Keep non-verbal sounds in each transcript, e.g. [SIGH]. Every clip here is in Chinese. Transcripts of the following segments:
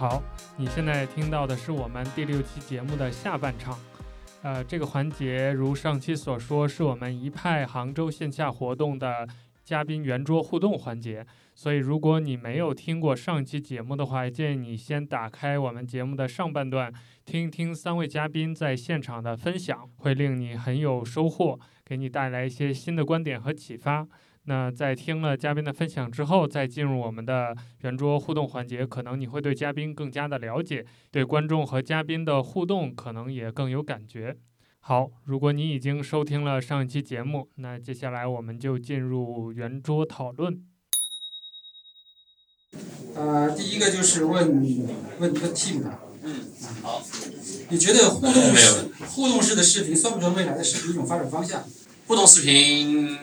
好，你现在听到的是我们第六期节目的下半场。呃，这个环节如上期所说，是我们一派杭州线下活动的嘉宾圆桌互动环节。所以，如果你没有听过上期节目的话，建议你先打开我们节目的上半段，听一听三位嘉宾在现场的分享，会令你很有收获，给你带来一些新的观点和启发。那在听了嘉宾的分享之后，再进入我们的圆桌互动环节，可能你会对嘉宾更加的了解，对观众和嘉宾的互动可能也更有感觉。好，如果你已经收听了上一期节目，那接下来我们就进入圆桌讨论。呃，第一个就是问问一个 team 的，嗯，好，你觉得互动没有式互动式的视频算不算未来的视频一种发展方向？互动视频，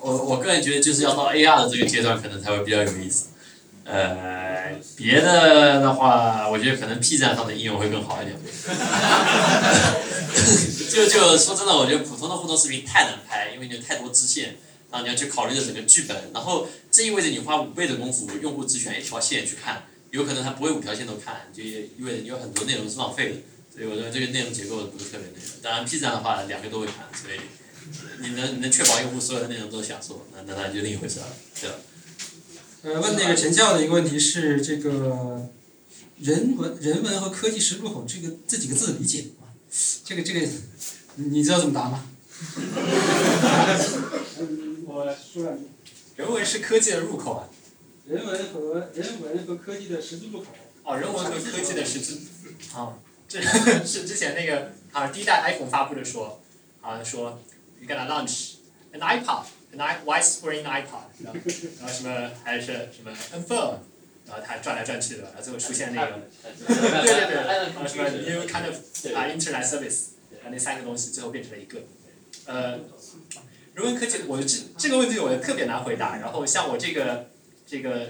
我我个人觉得就是要到 AR 的这个阶段，可能才会比较有意思。呃，别的的话，我觉得可能 P 站上的应用会更好一点。[LAUGHS] 就就说真的，我觉得普通的互动视频太难拍，因为你有太多支线，然后你要去考虑的整个剧本，然后这意味着你花五倍的功夫，用户只选一条线去看，有可能他不会五条线都看，就意味着你有很多内容是浪费的。所以我认为这个内容结构不是特别那个。当然 P 站的话，两个都会看，所以你能你能确保用户所有的内容都享受，那那那就另一回事了，对吧？呃，问那个陈教的一个问题是这个人文人文和科技十字路口这个这几个字的理解啊，这个这个你知道怎么答吗？我说两句。人文是科技的入口啊！人文和人文和科技的十字路口。哦，人文和科技的十字，啊，这是之前那个啊第一代 iPhone 发布的说，啊说 you gonna launch an iPod, an i widescreen iPod，然后然后什么还是什么 iPhone，然后它转来转去的，然后最后出现那个，对对对，然后什么 new kind of 啊 internet service，然后那三个东西最后变成了一个，呃，人文科技，我这这个问题我特别难回答，然后像我这个这个。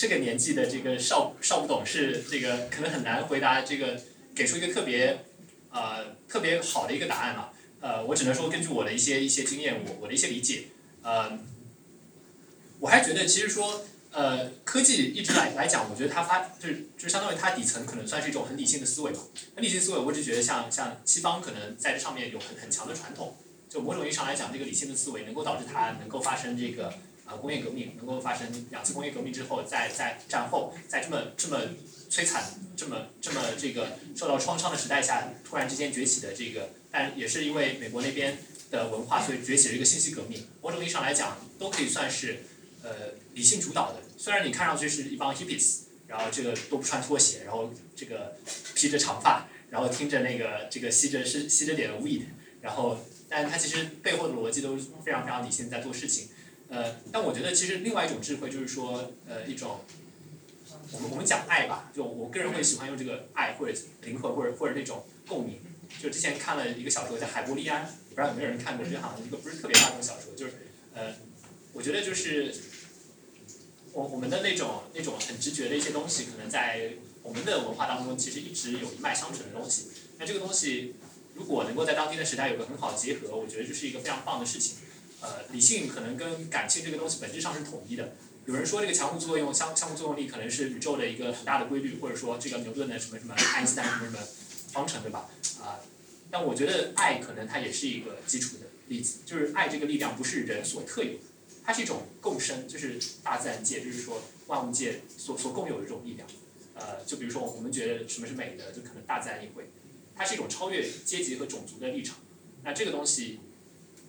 这个年纪的这个少少不懂事，这个可能很难回答这个，给出一个特别，呃，特别好的一个答案嘛。呃，我只能说根据我的一些一些经验，我我的一些理解，呃，我还觉得其实说，呃，科技一直来来讲，我觉得它发就是就相当于它底层可能算是一种很理性的思维嘛。很理性思维，我只觉得像像西方可能在这上面有很很强的传统，就某种意义上来讲，这个理性的思维能够导致它能够发生这个。啊，工业革命能够发生两次工业革命之后，在在战后，在这么这么摧残、这么这么这个受到创伤的时代下，突然之间崛起的这个，但也是因为美国那边的文化，所以崛起了一个信息革命。某种意义上来讲，都可以算是呃理性主导的。虽然你看上去是一帮 hippies，然后这个都不穿拖鞋，然后这个披着长发，然后听着那个这个吸着是吸着点 weed，然后，但它其实背后的逻辑都是非常非常理性在做事情。呃，但我觉得其实另外一种智慧就是说，呃，一种，我们我们讲爱吧，就我个人会喜欢用这个爱或者灵魂或者或者那种共鸣。就之前看了一个小说叫《海伯利安》，不知道有没有人看过？这好像一个不是特别大众小说，就是呃，我觉得就是我我们的那种那种很直觉的一些东西，可能在我们的文化当中其实一直有一脉相承的东西。那这个东西如果能够在当今的时代有个很好的结合，我觉得就是一个非常棒的事情。呃，理性可能跟感性这个东西本质上是统一的。有人说这个相互作用、相相互作用力可能是宇宙的一个很大的规律，或者说这个牛顿的什么什么爱因斯坦什么什么方程，对吧？啊，但我觉得爱可能它也是一个基础的例子，就是爱这个力量不是人所特有的，它是一种共生，就是大自然界，就是说万物界所所共有的这种力量。呃，就比如说我们觉得什么是美的，就可能大自然也会，它是一种超越阶级和种族的立场。那这个东西。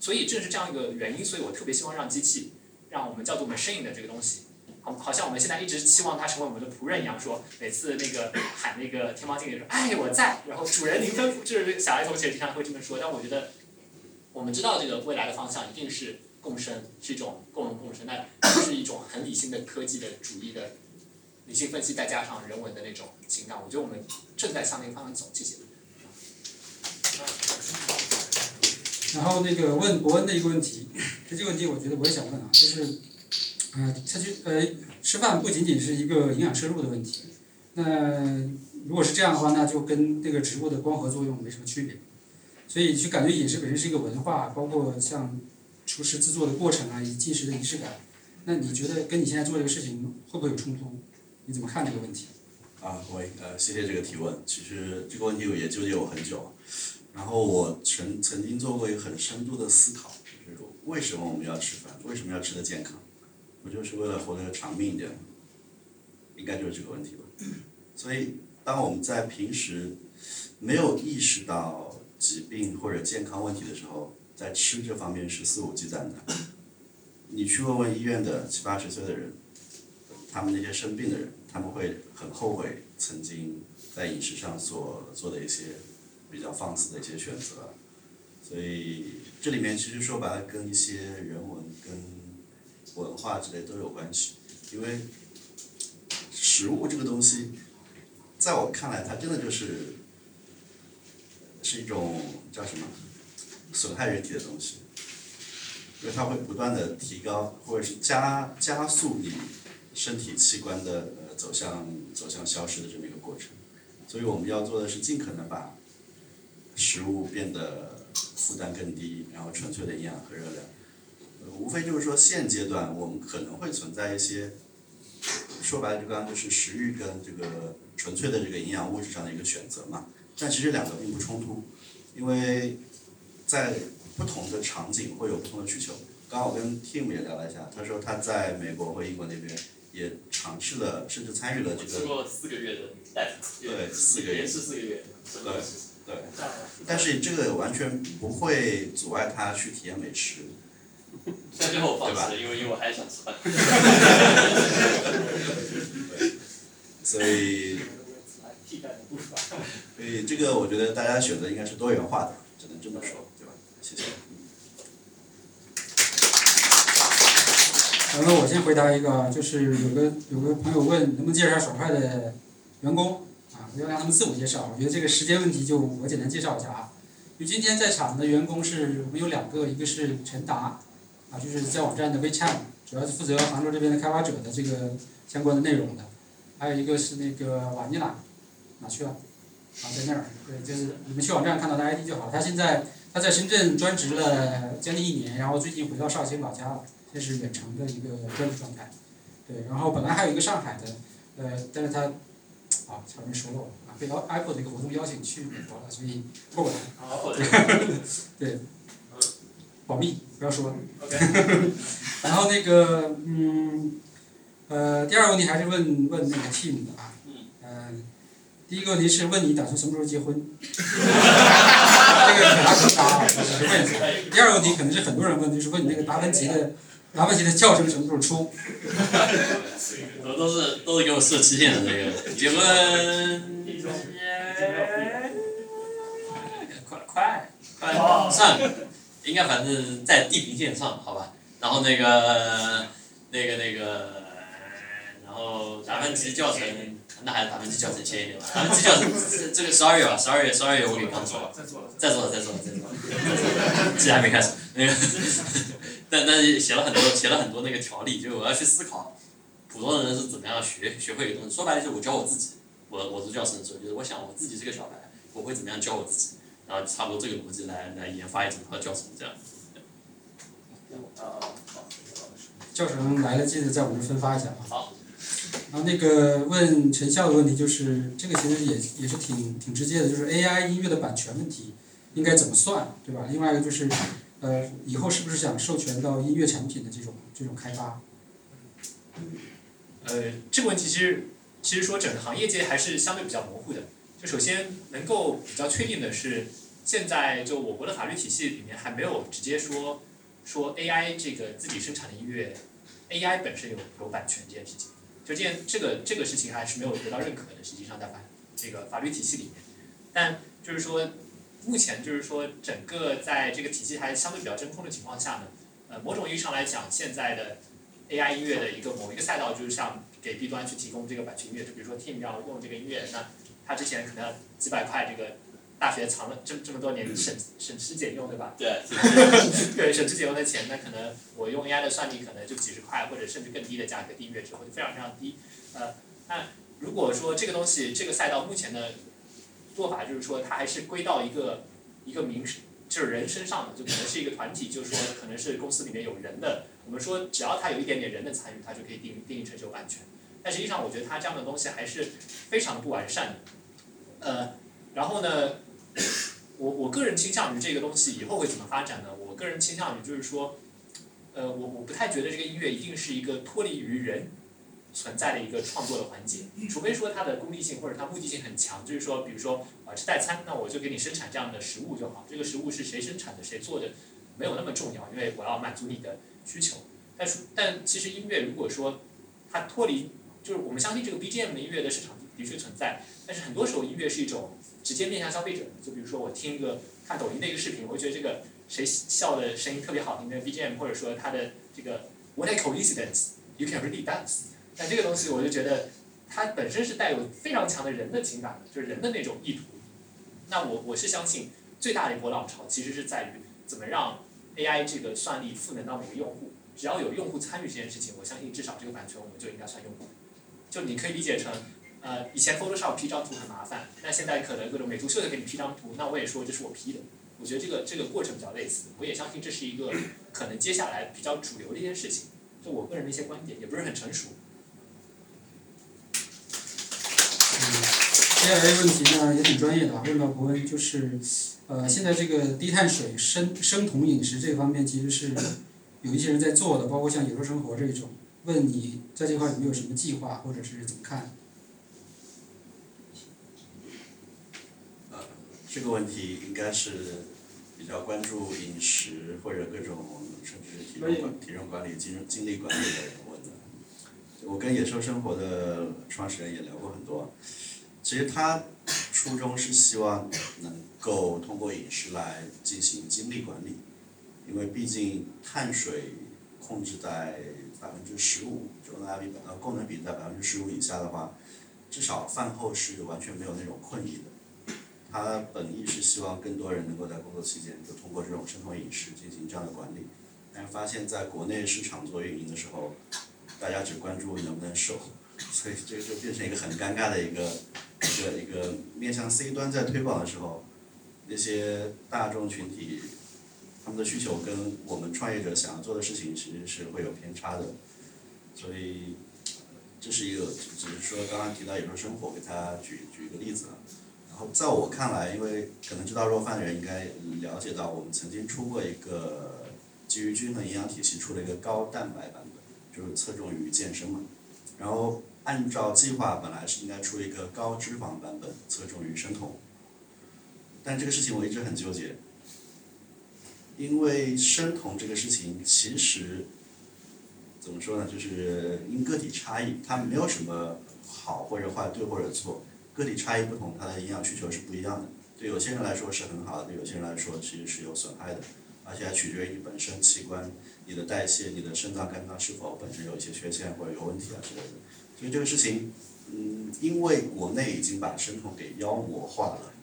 所以正是这样一个原因，所以我特别希望让机器，让我们叫做 machine 的这个东西，好，像我们现在一直期望它成为我们的仆人一样，说每次那个喊那个天猫精灵说，哎，我在，然后主人您吩咐，就是小爱同学经常会这么说。但我觉得，我们知道这个未来的方向一定是共生，是一种共荣共生，那是一种很理性的科技的主义的理性分析，再加上人文的那种情感。我觉得我们正在向那个方向走，谢谢。然后那个问伯恩的一个问题，这个问题我觉得我也想问啊，就是，呃，他就呃，吃饭不仅仅是一个营养摄入的问题，那如果是这样的话，那就跟那个植物的光合作用没什么区别，所以就感觉饮食本身是一个文化，包括像厨师制作的过程啊，以及进食的仪式感，那你觉得跟你现在做这个事情会不会有冲突？你怎么看这个问题？啊，各位，呃，谢谢这个提问。其实这个问题我也纠结我很久，然后我曾曾经做过一个很深度的思考，就是为什么我们要吃饭？为什么要吃的健康？不就是为了活得长命一点吗？应该就是这个问题吧。所以，当我们在平时没有意识到疾病或者健康问题的时候，在吃这方面是肆无忌惮的。你去问问医院的七八十岁的人，他们那些生病的人，他们会很后悔曾经在饮食上所做的一些比较放肆的一些选择。所以这里面其实说白了，跟一些人文、跟文化之类都有关系。因为食物这个东西，在我看来，它真的就是是一种叫什么损害人体的东西。因为它会不断的提高，或者是加加速你身体器官的呃走向走向消失的这么一个过程，所以我们要做的是尽可能把食物变得负担更低，然后纯粹的营养和热量。呃，无非就是说现阶段我们可能会存在一些，说白了就刚刚就是食欲跟这个纯粹的这个营养物质上的一个选择嘛，但其实两个并不冲突，因为在不同的场景会有不同的需求。刚好我跟 Tim 也聊了一下，他说他在美国或英国那边也尝试了，甚至参与了这个，吃过四个月的大夫，对四个月连吃四个月，对对，但是这个完全不会阻碍他去体验美食。但最后我放弃了，因为因为我还想吃饭。所以，所以这个我觉得大家选择应该是多元化的，只能这么说，对吧？谢谢。然后我先回答一个，就是有个有个朋友问能不能介绍爽快的员工啊，我要让他们自我介绍。我觉得这个时间问题就我简单介绍一下啊。就今天在场的员工是我们有两个，一个是陈达，啊，就是在网站的 WeChat，主要是负责杭州这边的开发者的这个相关的内容的。还有一个是那个瓦尼拉，哪去了？啊，在那儿。对，就是你们去网站看到的 ID 就好。他现在他在深圳专职了将近一年，然后最近回到绍兴老家了。这是远程的一个专职状态，对，然后本来还有一个上海的，呃，但是他，啊，差点说漏了啊，被 Apple 的一个活动邀请去美国了，所以过不来。[LAUGHS] 对，保密，不要说。[LAUGHS] 然后那个，嗯，呃，第二个问题还是问问那个 Team 的啊，嗯，第一个问题是问你打算什么时候结婚？[LAUGHS] 这个可答可答，是问一下。第二个问题可能是很多人问，就是问你那个达芬奇的。达芬奇的教程什么时候出？都都是都是给我设期限的这个结婚，快快快算，应该反正在地平线上，好吧。然后那个那个那个，然后达芬奇教程，那还是达芬奇教程先一点吧。达芬奇教程这个十二月吧，十二月十二月我给刚做了，再做了，再做了，再做了，再做了，其实还没开始那个。但但是写了很多写了很多那个条例，就我要去思考，普通人是怎么样学学会一个东西。说白了就是我教我自己，我我是教程的时候，就是我想我自己是个小白，我会怎么样教我自己，然后差不多这个逻辑来来研发一整套教程这样。教程来了，记得在我们分发一下啊。好。然后那个问陈笑的问题就是，这个其实也也是挺挺直接的，就是 AI 音乐的版权问题应该怎么算，对吧？另外一个就是。呃，以后是不是想授权到音乐产品的这种这种开发？呃，这个问题其实其实说整个行业界还是相对比较模糊的。就首先能够比较确定的是，现在就我国的法律体系里面还没有直接说说 AI 这个自己生产的音乐，AI 本身有有版权这件事情。就这件这个这个事情还是没有得到认可的，实际上在法这个法律体系里面。但就是说。目前就是说，整个在这个体系还相对比较真空的情况下呢，呃，某种意义上来讲，现在的 AI 音乐的一个某一个赛道，就是像给 B 端去提供这个版权音乐，就比如说 Team 要用这个音乐，那他之前可能要几百块，这个大学藏了这这么多年省省吃俭用，对吧？对。对，省吃俭用的钱，那可能我用 AI 的算力，可能就几十块或者甚至更低的价格订阅之后就非常非常低。呃，那如果说这个东西这个赛道目前的。做法就是说，它还是归到一个一个名，就是人身上的，就可能是一个团体，就是说，可能是公司里面有人的。我们说，只要他有一点点人的参与，他就可以定定义成有版权。但实际上我觉得它这样的东西还是非常的不完善的。呃，然后呢，我我个人倾向于这个东西以后会怎么发展呢？我个人倾向于就是说，呃，我我不太觉得这个音乐一定是一个脱离于人存在的一个创作的环节，除非说它的功利性或者它目的性很强，就是说，比如说啊吃代餐，那我就给你生产这样的食物就好，这个食物是谁生产的，谁做的没有那么重要，因为我要满足你的需求。但是但其实音乐如果说它脱离，就是我们相信这个 BGM 的音乐的市场的确存在，但是很多时候音乐是一种直接面向消费者的，就比如说我听一个看抖音的一个视频，我会觉得这个谁笑的声音特别好听的 BGM，或者说他的这个 What a coincidence, you can really dance。但这个东西我就觉得它本身是带有非常强的人的情感的，就是人的那种意图。那我我是相信最大的一波浪潮其实是在于怎么让 AI 这个算力赋能到每个用户，只要有用户参与这件事情，我相信至少这个版权我们就应该算用户。就你可以理解成，呃，以前 Photoshop P 张图很麻烦，那现在可能各种美图秀秀给你 P 张图，那我也说这是我 P 的。我觉得这个这个过程比较类似，我也相信这是一个可能接下来比较主流的一件事情。就我个人的一些观点，也不是很成熟。接下来这个问题呢也挺专业的啊，问到伯恩，就是呃，现在这个低碳水生生酮饮食这方面其实是有一些人在做的，包括像野兽生活这种。问你在这块有没有什么计划，或者是怎么看？呃，这个问题应该是比较关注饮食或者各种甚至体重管体重管理、精精力管理的人问的。我跟野兽生活的创始人也聊过很多，其实他初衷是希望能够通过饮食来进行精力管理，因为毕竟碳水控制在百分之十五，就 NIV 呃功能比在百分之十五以下的话，至少饭后是完全没有那种困意的。他本意是希望更多人能够在工作期间就通过这种生酮饮食进行这样的管理，但是发现在国内市场做运营的时候，大家只关注能不能瘦，所以这个就变成一个很尴尬的一个一个一个面向 C 端在推广的时候，那些大众群体他们的需求跟我们创业者想要做的事情其实是会有偏差的，所以这是一个只是说刚刚提到有时候生活，给大家举举一个例子。在我看来，因为可能知道肉饭的人应该了解到，我们曾经出过一个基于均衡营养体系出了一个高蛋白版本，就是侧重于健身嘛。然后按照计划本来是应该出一个高脂肪版本，侧重于生酮。但这个事情我一直很纠结，因为生酮这个事情其实怎么说呢，就是因个体差异，它没有什么好或者坏，对或者错。个体差异不同，它的营养需求是不一样的。对有些人来说是很好的，对有些人来说其实是有损害的，而且还取决于你本身器官、你的代谢、你的肾脏、肝脏是否本身有一些缺陷或者有问题啊之类的。所以这个事情，嗯，因为国内已经把生酮给妖魔化了，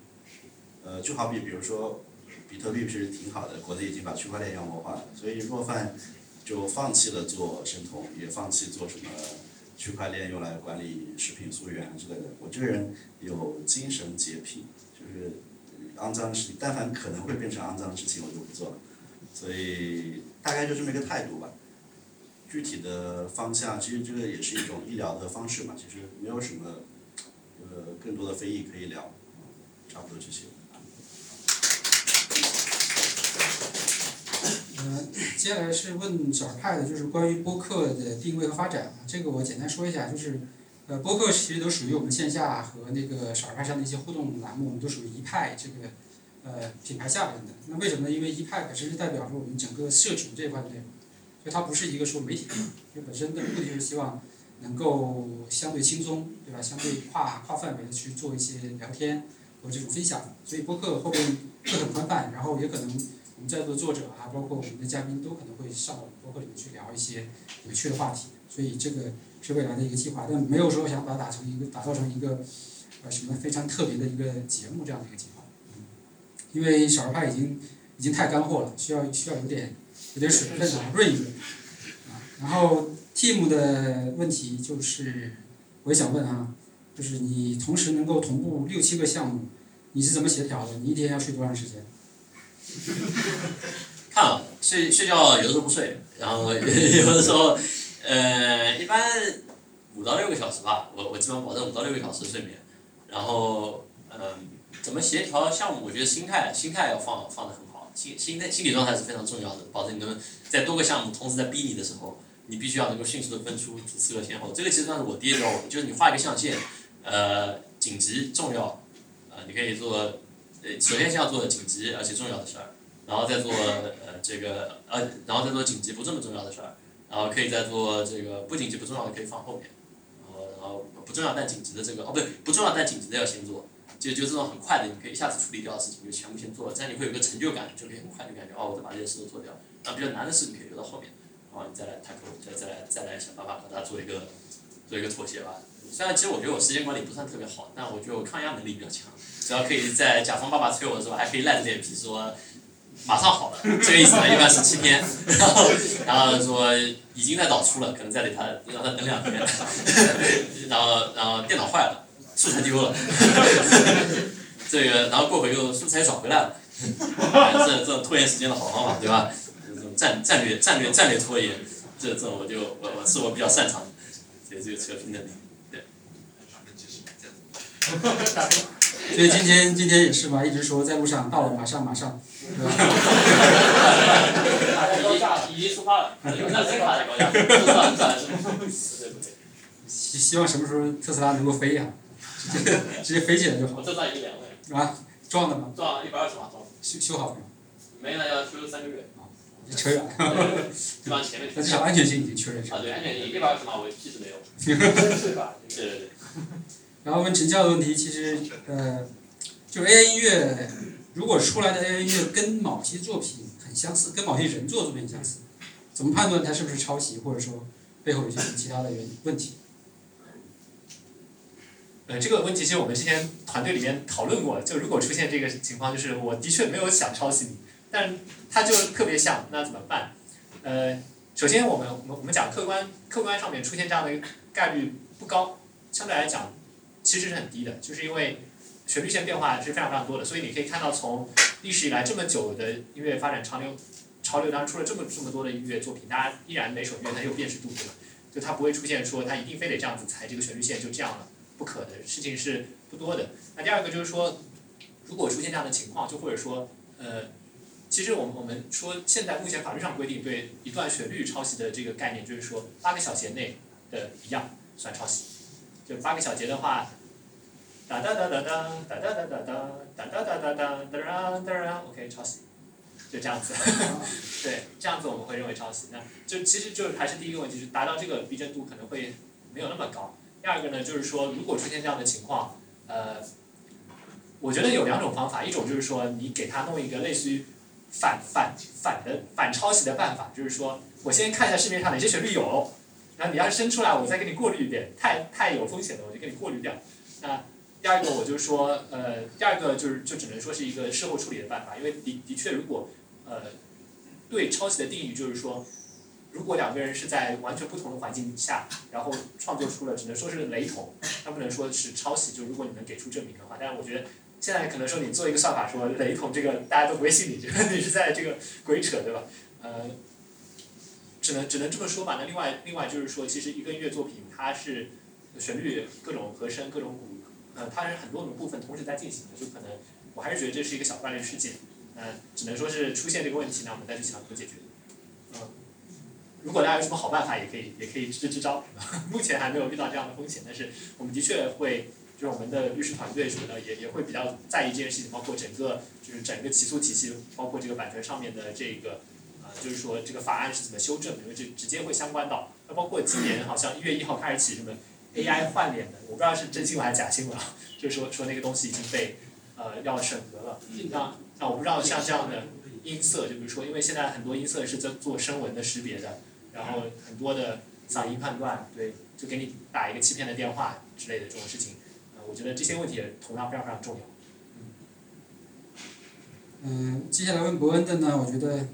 呃，就好比比如说，比特币其实挺好的，国内已经把区块链妖魔化了，所以若饭就放弃了做生酮，也放弃做什么。区块链用来管理食品溯源之类的，我这个人有精神洁癖，就是肮脏的事情，但凡可能会变成肮脏的事情，我就不做了。所以大概就这么一个态度吧。具体的方向，其实这个也是一种医疗的方式嘛，其实没有什么呃更多的非议可以聊，差不多这些。呃，接下来是问小派的，就是关于播客的定位和发展。这个我简单说一下，就是呃，播客其实都属于我们线下和那个少儿派上的一些互动栏目，我们都属于一派这个呃品牌下边的。那为什么呢？因为一派本身是代表着我们整个社群这一块的内容，所以它不是一个说媒体，因为本身的目的就是希望能够相对轻松，对吧？相对跨跨范围的去做一些聊天和这种分享。所以播客后面会很宽泛，然后也可能。我们在座的作者啊，包括我们的嘉宾，都可能会上到我们博客里面去聊一些有趣的话题，所以这个是未来的一个计划，但没有说想把它打成一个打造成一个呃什么非常特别的一个节目这样的一个计划，嗯，因为少儿派已经已经太干货了，需要需要有点有点水分啊，润一润啊。然后 team 的问题就是，我也想问啊，就是你同时能够同步六七个项目，你是怎么协调的？你一天要睡多长时间？[LAUGHS] 看了，睡睡觉有的时候不睡，然后 [LAUGHS] 有的时候，呃，一般五到六个小时吧，我我基本保证五到六个小时睡眠。然后，嗯，怎么协调项目？我觉得心态心态要放放的很好，心心态心理状态是非常重要的，保证你能在多个项目同时在逼你的时候，你必须要能够迅速的分出主次和先后。这个其实算是我爹教我的，就是你画一个象限，呃，紧急重要，呃，你可以做，对，首先先要做紧急而且重要的事儿，然后再做呃这个呃，然后再做紧急不这么重要的事儿，然后可以再做这个不紧急不重要的可以放后面，然后然后不重要但紧急的这个哦不对，不重要但紧急的要先做，就就这种很快的，你可以一下子处理掉的事情就全部先做了，这样你会有个成就感，就可以很快就感觉哦，我再把这些事都做掉，然后比较难的事你可以留到后面，然后你再来探讨再再来再来想办法和它做一个做一个妥协吧。虽然其实我觉得我时间管理不算特别好，但我觉得我抗压能力比较强，只要可以在甲方爸爸催我的时候，还可以赖着脸皮说马上好了，这个意思呢一般是七天，然后然后说已经在导出了，可能再给他让他等两天，然后然后电脑坏了，素材丢了，[LAUGHS] 这个然后过会又素材找回来了，这这拖延时间的好方法对吧？这种战战略战略战略拖延，这这我就我我是我比较擅长的，这这个扯平能力。[LAUGHS] 所以今天今天也是吧，一直说在路上到了，马上马上，对吧？已经出发了。希希望什么时候特斯拉能够飞呀、直 [LAUGHS] 接直接飞起来就好我这算已经凉了，啊！撞的吗？撞一百二十码撞，修修好了吗？没那要修三个月，扯远了，那至少安全性已经确认上啊。对安全性一百二十码我屁事没有，[LAUGHS] 对吧？对对对。然后问陈教的问题，其实呃，就是 AI 音乐，如果出来的 AI 音乐跟某些作品很相似，跟某些人做作品很相似，怎么判断它是不是抄袭，或者说背后有些其他的原因问题？呃，这个问题其实我们之前团队里面讨论过，就如果出现这个情况，就是我的确没有想抄袭你，但它就特别像，那怎么办？呃，首先我们我们我们讲客观客观上面出现这样的一个概率不高，相对来讲其实是很低的，就是因为旋律线变化是非常非常多的，所以你可以看到从历史以来这么久的音乐发展潮流潮流当中出了这么这么多的音乐作品，大家依然每首音乐它有辨识度，对吧？就它不会出现说它一定非得这样子踩这个旋律线就这样了。不可的事情是不多的。那第二个就是说，如果出现这样的情况，就或者说，呃，其实我们我们说现在目前法律上规定对一段旋律抄袭的这个概念，就是说八个小节内的一样算抄袭。就八个小节的话，哒哒哒哒哒哒哒哒哒哒哒哒哒哒哒哒哒哒，OK 抄袭，就这样子。[LAUGHS] 对，这样子我们会认为抄袭。那就其实就还是第一个问题，就是达到这个逼真度可能会没有那么高。第二个呢，就是说，如果出现这样的情况，呃，我觉得有两种方法，一种就是说，你给他弄一个类似于反反反的反抄袭的办法，就是说我先看一下市面上哪些旋律有，然后你要是生出来，我再给你过滤一遍，太太有风险的，我就给你过滤掉。那第二个，我就说，呃，第二个就是就只能说是一个事后处理的办法，因为的的确，如果呃对抄袭的定义就是说。如果两个人是在完全不同的环境下，然后创作出了，只能说是雷同，那不能说是抄袭。就如果你能给出证明的话，但是我觉得现在可能说你做一个算法说雷同，这个大家都不会信你，觉 [LAUGHS] 得你是在这个鬼扯，对吧？呃，只能只能这么说吧。那另外另外就是说，其实一个音乐作品它是旋律、各种和声、各种鼓，呃，它是很多种部分同时在进行的，就可能我还是觉得这是一个小概率事件。呃，只能说是出现这个问题，那我们再去想怎么解决。嗯。如果大家有什么好办法，也可以也可以支支招。[LAUGHS] 目前还没有遇到这样的风险，但是我们的确会，就是我们的律师团队什么的，也也会比较在意这件事情，包括整个就是整个起诉体系，包括这个版权上面的这个，就是说这个法案是怎么修正，因为这直接会相关到。那包括今年好像一月一号开始起什么 AI 换脸的，我不知道是真新闻还是假新闻，啊，就是说说那个东西已经被呃要审核了。那那我不知道像这样的音色，就比如说，因为现在很多音色是在做声纹的识别的。然后很多的嗓音判断，对，就给你打一个欺骗的电话之类的这种事情，呃，我觉得这些问题也同样非常非常重要。嗯，接下来问伯恩的呢，我觉得，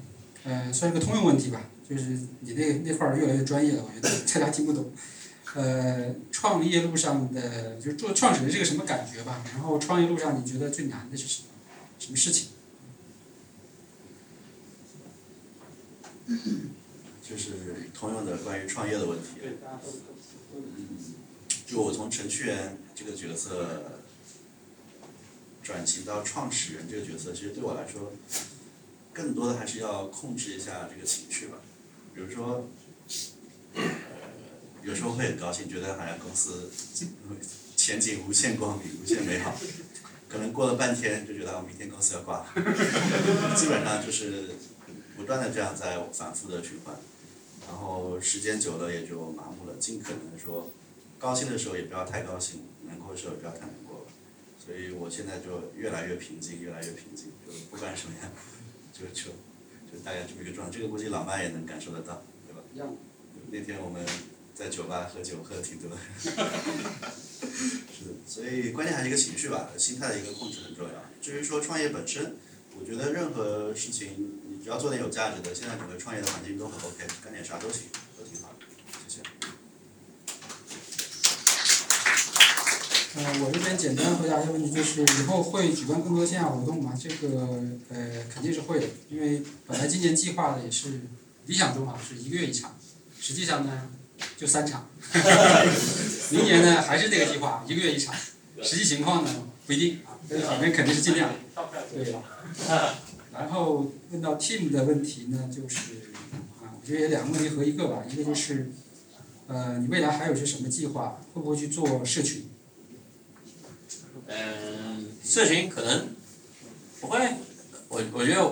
呃，算是个通用问题吧，就是你那那块儿越来越专业了，我觉得大家听不懂。呃，创业路上的就是做创始人是个什么感觉吧？然后创业路上你觉得最难的是什么？什么事情？[COUGHS] 就是通用的关于创业的问题。嗯，就我从程序员这个角色转型到创始人这个角色，其实对我来说，更多的还是要控制一下这个情绪吧。比如说，有时候会很高兴，觉得好像公司前景无限光明、无限美好。可能过了半天就觉得我明天公司要挂了，[LAUGHS] 基本上就是不断的这样在反复的循环，然后时间久了也就麻木了，尽可能说，高兴的时候也不要太高兴，难过的时候也不要太难过，所以我现在就越来越平静，越来越平静，就不管什么样，就就就大概这么一个状态，这个估计老妈也能感受得到，对吧？那天我们在酒吧喝酒喝的挺多的。[LAUGHS] 是的，所以关键还是一个情绪吧，心态的一个控制很重要。至于说创业本身，我觉得任何事情你只要做点有价值的，现在整个创业的环境都很 OK，干点啥都行，都挺好的。谢谢。呃，我这边简单回答一下问题，就是以后会举办更多线下活动吗？这个呃肯定是会的，因为本来今年计划的也是理想中啊是一个月一场，实际上呢就三场。明年呢还是这个计划，一个月一场，实际情况呢不一定啊，反正肯定是尽量。对。然后问到 team 的问题呢，就是啊，我觉得也两个问题合一个吧，一个就是呃你未来还有些什么计划？会不会去做社群？嗯，社群可能不会，我我觉得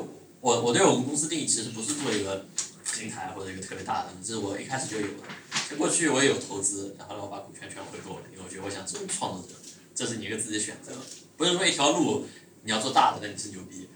我我对我们公司定义其实不是做一个平台或者一个特别大的，这是我一开始就有的。在过去我也有投资，然后呢我把股权全回购了，因为我觉得我想做创作者，这是你一个自己的选择，不是说一条路你要做大的那你是牛逼，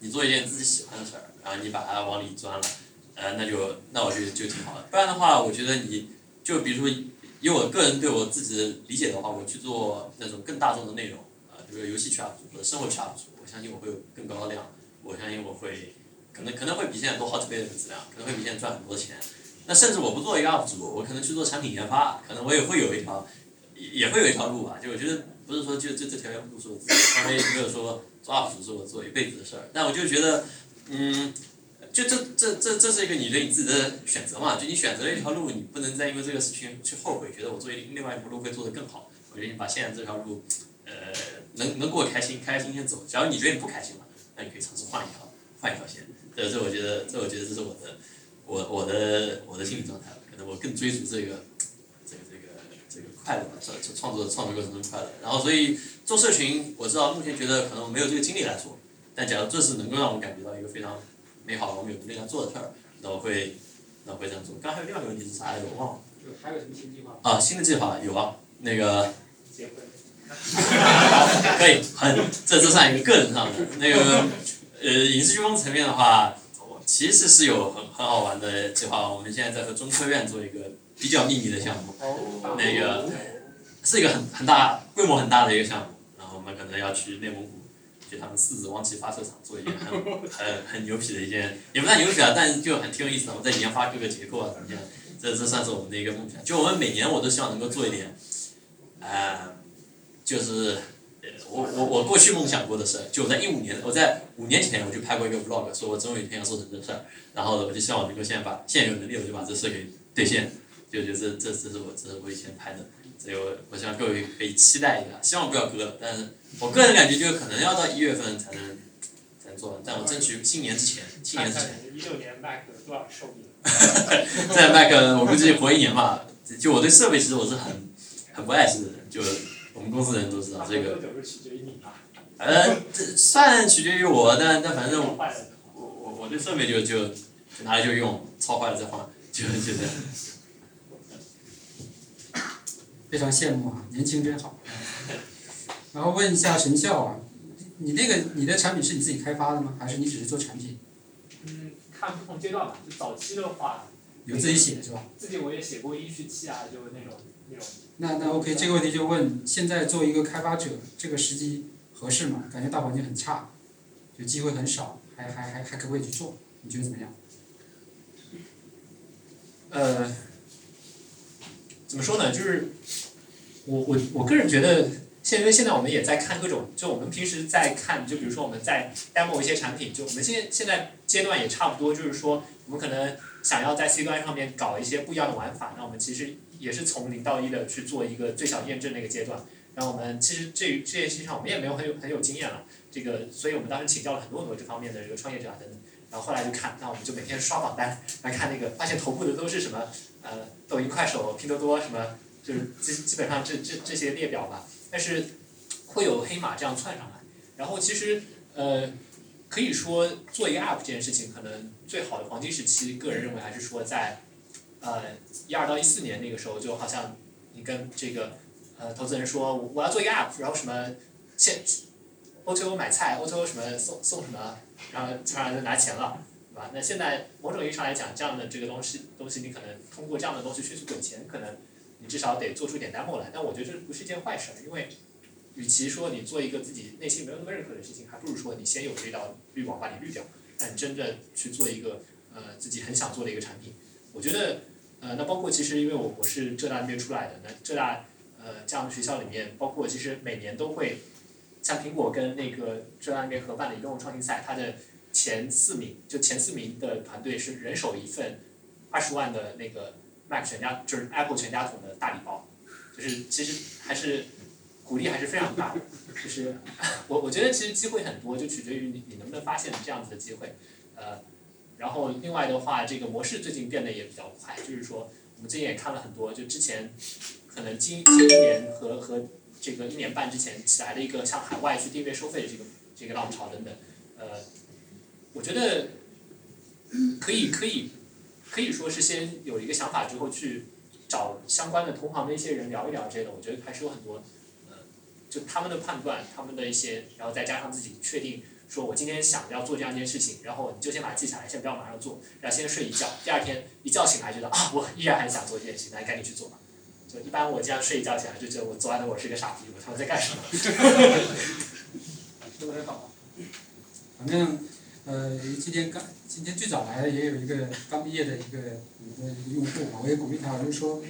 你做一件自己喜欢的事儿，然后你把它往里钻了，呃那就那我觉得就挺好的。不然的话，我觉得你就比如说以我个人对我自己的理解的话，我去做那种更大众的内容，啊，比如游戏 UP 主或者生活 UP 主，我相信我会有更高的量，我相信我会可能可能会比现在多好几倍的粉丝量，可能会比现在赚很多钱。那甚至我不做一个 UP 主，我可能去做产品研发，可能我也会有一条，也也会有一条路吧。就我觉得不是说就就这条路是我自己，因为没有说做 UP 主是我做一辈子的事儿。但我就觉得，嗯，就这这这这是一个你对你自己的选择嘛。就你选择了一条路，你不能再因为这个事情去后悔，觉得我做另外一条路会做得更好。我觉得你把现在这条路，呃，能能过开心，开开心心走。假如你觉得你不开心了，那你可以尝试换一条换一条线。这这我觉得这我觉得这是我的。我我的我的心理状态，可能我更追逐这个，这个这个这个快乐，创创作创作过程中快乐。然后所以做社群，我知道目前觉得可能没有这个精力来做，但假如这是能够让我感觉到一个非常美好的，我们有能力来做的事儿，那我会那我会这样做。刚还有另外一个问题是啥来着？我忘了。就还有什么新计划？啊，新的计划有啊，那个。结婚。[LAUGHS] 可以，很这这算一个个人上的那个呃影视剧风层面的话。其实是有很很好玩的计划，我们现在在和中科院做一个比较秘密的项目，那个是一个很很大规模很大的一个项目，然后我们可能要去内蒙古，去他们四子汪旗发射场做一件很很很牛皮的一件，也不算牛皮啊，但是就很挺有意思的，我在研发各个结构啊怎么样，这这算是我们的一个梦想。就我们每年我都希望能够做一点，呃，就是。我我我过去梦想过的事，就我在一五年，我在五年前我就拍过一个 vlog，说我总有一天要做成这事儿，然后我就希望能够现在把现有能力我就把这事给兑现，就就这这这是我这是我以前拍的，所以我我希望各位可以期待一下，希望不要割了，但是我个人感觉就可能要到一月份才能才能做完，但我争取新年之前，新年之前。[LAUGHS] 一六年 Mac 多少寿命？在 Mac 我估计活一年吧，就我对设备其实我是很很不爱惜的人，就。我们公司人都知道这个。呃，这算取决于我，但但反正我我我对设备就就拿来就用，超坏了再换，就就这样。非常羡慕啊，年轻真好。然后问一下陈笑啊，你那个你的产品是你自己开发的吗？还是你只是做产品？嗯，看不同阶段吧。就早期的话。有自己写是吧？自己我也写过一序器啊，就那种那种。那那 OK，这个问题就问：现在做一个开发者，这个时机合适吗？感觉大环境很差，就机会很少，还还还还可不可以去做？你觉得怎么样？呃，怎么说呢？就是我我我个人觉得，现因为现在我们也在看各种，就我们平时在看，就比如说我们在 demo 一些产品，就我们现在现在阶段也差不多，就是说我们可能想要在 C 端上面搞一些不一样的玩法，那我们其实也是从零到一的去做一个最小验证那个阶段。然后我们其实这这件事情上我们也没有很有很有经验了，这个所以我们当时请教了很多很多这方面的这个创业者等等。然后后来就看，那我们就每天刷榜单来看那个，发现头部的都是什么呃抖音、快手、拼多多什么，就是基基本上这这这些列表吧。但是会有黑马这样窜上来，然后其实呃可以说做一个 app 这件事情，可能最好的黄金时期，个人认为还是说在呃一二到一四年那个时候，就好像你跟这个呃投资人说我我要做一个 app，然后什么现 O to 买菜，O to O 什么送送什么，然后基本上就拿钱了，对吧？那现在某种意义上来讲，这样的这个东西东西，你可能通过这样的东西迅速滚钱，可能你至少得做出点 demo 来。但我觉得这不是一件坏事，因为与其说你做一个自己内心没有那么认可的事情，还不如说你先有这道滤网把你滤掉，但真正去做一个呃自己很想做的一个产品。我觉得呃，那包括其实因为我我是浙大那边出来的，那浙大呃这样的学校里面，包括其实每年都会。像苹果跟那个浙大那边合办的移动创新赛，它的前四名就前四名的团队是人手一份二十万的那个全家就是 Apple 全家桶的大礼包，就是其实还是鼓励还是非常大的。就是 [LAUGHS] 我我觉得其实机会很多，就取决于你你能不能发现这样子的机会。呃，然后另外的话，这个模式最近变得也比较快，就是说我们最近也看了很多，就之前可能今今年和和。这个一年半之前起来的一个向海外去订阅收费的这个这个浪潮等等，呃，我觉得可以可以可以说是先有一个想法之后去找相关的同行的一些人聊一聊之类的，我觉得还是有很多，呃，就他们的判断，他们的一些，然后再加上自己确定，说我今天想要做这样一件事情，然后你就先把它记下来，先不要马上做，然后先睡一觉，第二天一觉醒来觉得啊，我依然很想做这件事情，那赶紧去做吧。就一般我这样睡一觉起来就觉得我昨晚的我是个傻逼，我他妈在干什么？说的很好。反正呃，今天刚今天最早来的也有一个刚毕业的一个一个用户，我也鼓励他，我就说，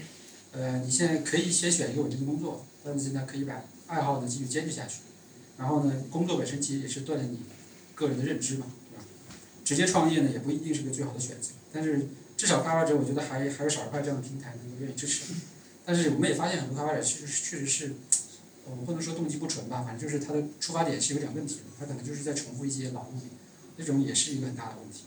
呃，你现在可以先选一个稳定的工作，但是呢，可以把爱好呢继续坚持下去。然后呢，工作本身其实也是锻炼你个人的认知嘛，对吧？直接创业呢也不一定是个最好的选择，但是至少开发者我觉得还还有少一块这样的平台能够愿意支持。但是我们也发现很多开发者其实确实是，我们不能说动机不纯吧，反正就是他的出发点是有点问题的，他可能就是在重复一些老路，这种也是一个很大的问题。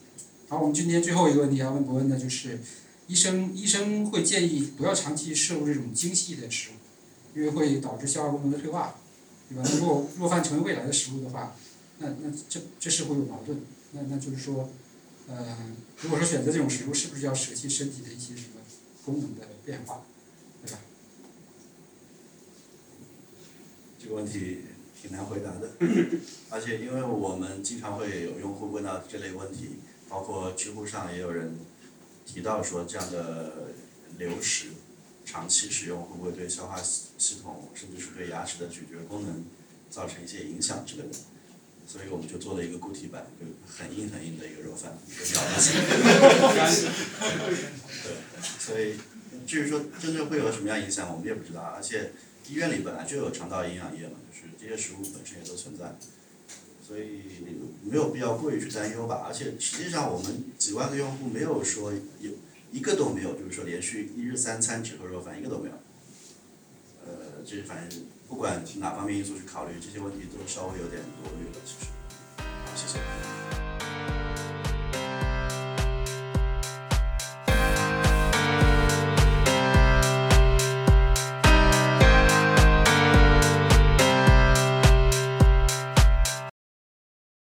好，我们今天最后一个问题要问博恩的就是，医生医生会建议不要长期摄入这种精细的食物，因为会导致消化功能的退化，对吧？如果若饭成为未来的食物的话，那那这这是会有矛盾，那那就是说，呃，如果说选择这种食物，是不是要舍弃身体的一些什么功能的变化？对吧这个问题挺难回答的，[CLEARS THROAT] 而且因为我们经常会有用户问到这类问题，包括知乎上也有人提到说这样的流食长期使用会不会对消化系统甚至是对牙齿的咀嚼功能造成一些影响之类的，所以我们就做了一个固体版，就很硬很硬的一个肉饭，[LAUGHS] 对，所以至于说真正会有什么样影响，我们也不知道，而且。医院里本来就有肠道营养液嘛，就是这些食物本身也都存在，所以没有必要过于去担忧吧。而且实际上我们几万个用户没有说有一个都没有，就是说连续一日三餐只喝肉饭一个都没有。呃，这反正不管哪方面因素去考虑，这些问题都稍微有点多虑了，其实。好，谢谢。